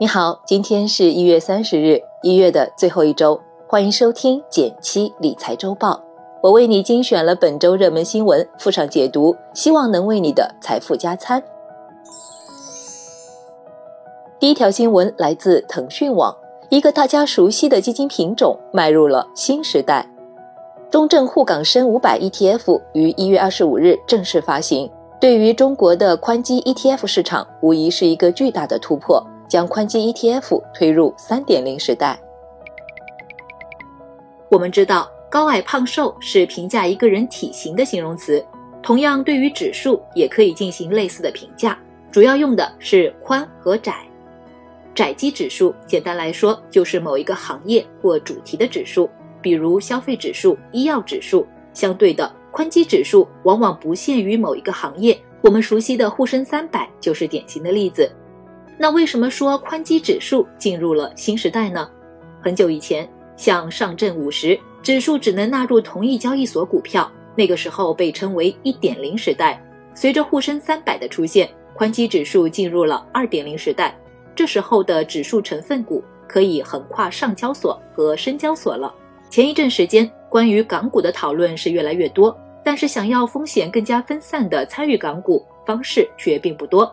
你好，今天是一月三十日，一月的最后一周，欢迎收听减七理财周报。我为你精选了本周热门新闻，附上解读，希望能为你的财富加餐。第一条新闻来自腾讯网，一个大家熟悉的基金品种迈入了新时代。中证沪港深五百 ETF 于一月二十五日正式发行，对于中国的宽基 ETF 市场，无疑是一个巨大的突破。将宽基 ETF 推入三点零时代。我们知道，高矮胖瘦是评价一个人体型的形容词，同样对于指数也可以进行类似的评价，主要用的是宽和窄。窄基指数简单来说就是某一个行业或主题的指数，比如消费指数、医药指数。相对的，宽基指数往往不限于某一个行业，我们熟悉的沪深三百就是典型的例子。那为什么说宽基指数进入了新时代呢？很久以前，像上证五十指数只能纳入同一交易所股票，那个时候被称为一点零时代。随着沪深三百的出现，宽基指数进入了二点零时代。这时候的指数成分股可以横跨上交所和深交所了。前一阵时间，关于港股的讨论是越来越多，但是想要风险更加分散的参与港股方式却并不多。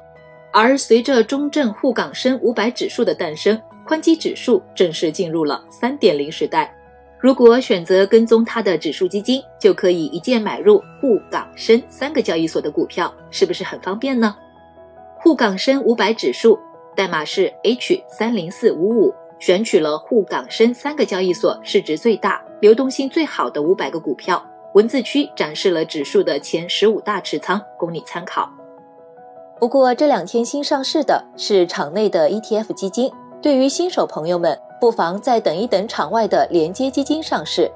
而随着中证沪港深五百指数的诞生，宽基指数正式进入了三点零时代。如果选择跟踪它的指数基金，就可以一键买入沪港深三个交易所的股票，是不是很方便呢？沪港深五百指数代码是 H 三零四五五，选取了沪港深三个交易所市值最大、流动性最好的五百个股票。文字区展示了指数的前十五大持仓，供你参考。不过这两天新上市的是场内的 ETF 基金，对于新手朋友们，不妨再等一等场外的连接基金上市。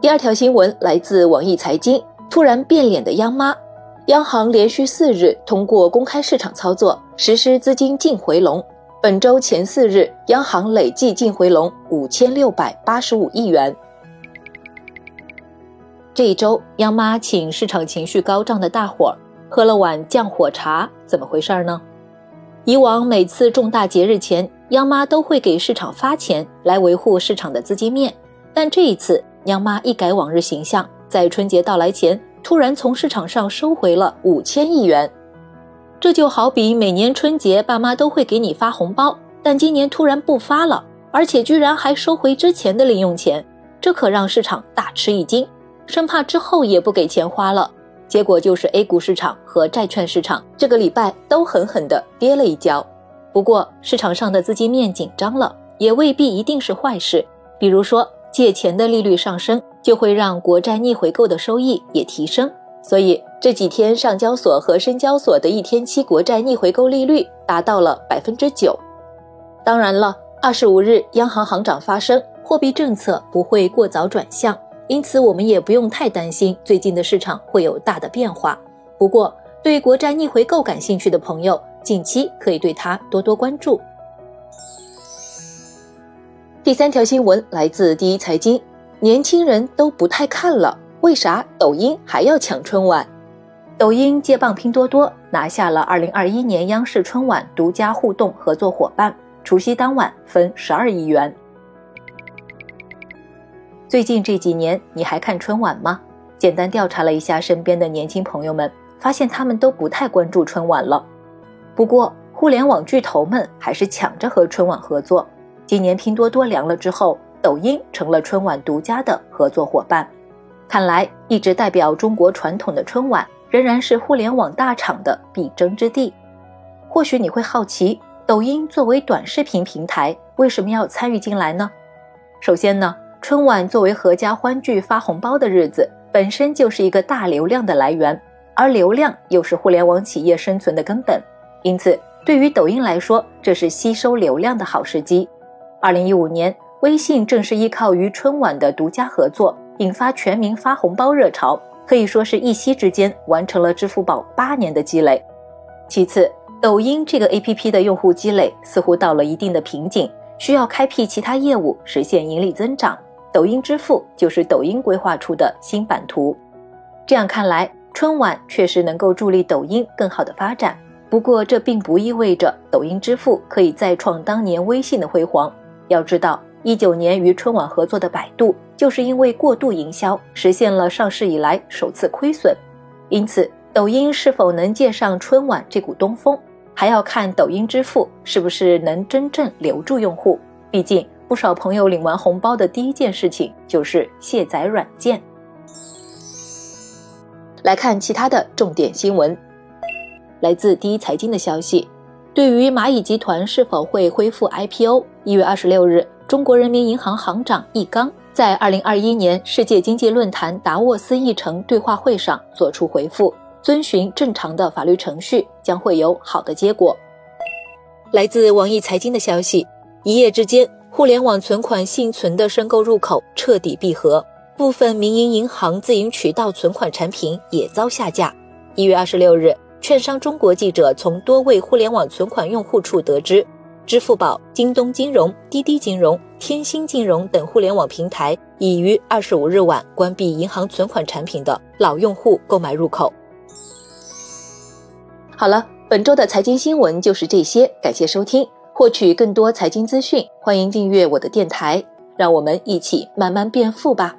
第二条新闻来自网易财经，突然变脸的央妈，央行连续四日通过公开市场操作实施资金净回笼，本周前四日，央行累计净回笼五千六百八十五亿元。这一周，央妈请市场情绪高涨的大伙儿喝了碗降火茶，怎么回事呢？以往每次重大节日前，央妈都会给市场发钱来维护市场的资金面，但这一次，央妈一改往日形象，在春节到来前突然从市场上收回了五千亿元。这就好比每年春节爸妈都会给你发红包，但今年突然不发了，而且居然还收回之前的零用钱，这可让市场大吃一惊。生怕之后也不给钱花了，结果就是 A 股市场和债券市场这个礼拜都狠狠地跌了一跤。不过市场上的资金面紧张了，也未必一定是坏事。比如说借钱的利率上升，就会让国债逆回购的收益也提升。所以这几天上交所和深交所的一天期国债逆回购利率达到了百分之九。当然了，二十五日央行行长发声，货币政策不会过早转向。因此，我们也不用太担心最近的市场会有大的变化。不过，对国债逆回购感兴趣的朋友，近期可以对它多多关注。第三条新闻来自第一财经，年轻人都不太看了，为啥抖音还要抢春晚？抖音接棒拼多多，拿下了二零二一年央视春晚独家互动合作伙伴，除夕当晚分十二亿元。最近这几年，你还看春晚吗？简单调查了一下身边的年轻朋友们，发现他们都不太关注春晚了。不过，互联网巨头们还是抢着和春晚合作。今年拼多多凉了之后，抖音成了春晚独家的合作伙伴。看来，一直代表中国传统的春晚，仍然是互联网大厂的必争之地。或许你会好奇，抖音作为短视频平台，为什么要参与进来呢？首先呢。春晚作为阖家欢聚、发红包的日子，本身就是一个大流量的来源，而流量又是互联网企业生存的根本。因此，对于抖音来说，这是吸收流量的好时机。二零一五年，微信正是依靠于春晚的独家合作，引发全民发红包热潮，可以说是一夕之间完成了支付宝八年的积累。其次，抖音这个 APP 的用户积累似乎到了一定的瓶颈，需要开辟其他业务，实现盈利增长。抖音支付就是抖音规划出的新版图，这样看来，春晚确实能够助力抖音更好的发展。不过这并不意味着抖音支付可以再创当年微信的辉煌。要知道，一九年与春晚合作的百度，就是因为过度营销，实现了上市以来首次亏损。因此，抖音是否能借上春晚这股东风，还要看抖音支付是不是能真正留住用户。毕竟，不少朋友领完红包的第一件事情就是卸载软件。来看其他的重点新闻。来自第一财经的消息，对于蚂蚁集团是否会恢复 IPO，一月二十六日，中国人民银行行长易纲在二零二一年世界经济论坛达沃斯议程对话会上作出回复，遵循正常的法律程序，将会有好的结果。来自网易财经的消息，一夜之间，互联网存款幸存的申购入口彻底闭合，部分民营银行自营渠道存款产品也遭下架。一月二十六日。券商中国记者从多位互联网存款用户处得知，支付宝、京东金融、滴滴金融、天星金融等互联网平台已于二十五日晚关闭银行存款产品的老用户购买入口。好了，本周的财经新闻就是这些，感谢收听。获取更多财经资讯，欢迎订阅我的电台，让我们一起慢慢变富吧。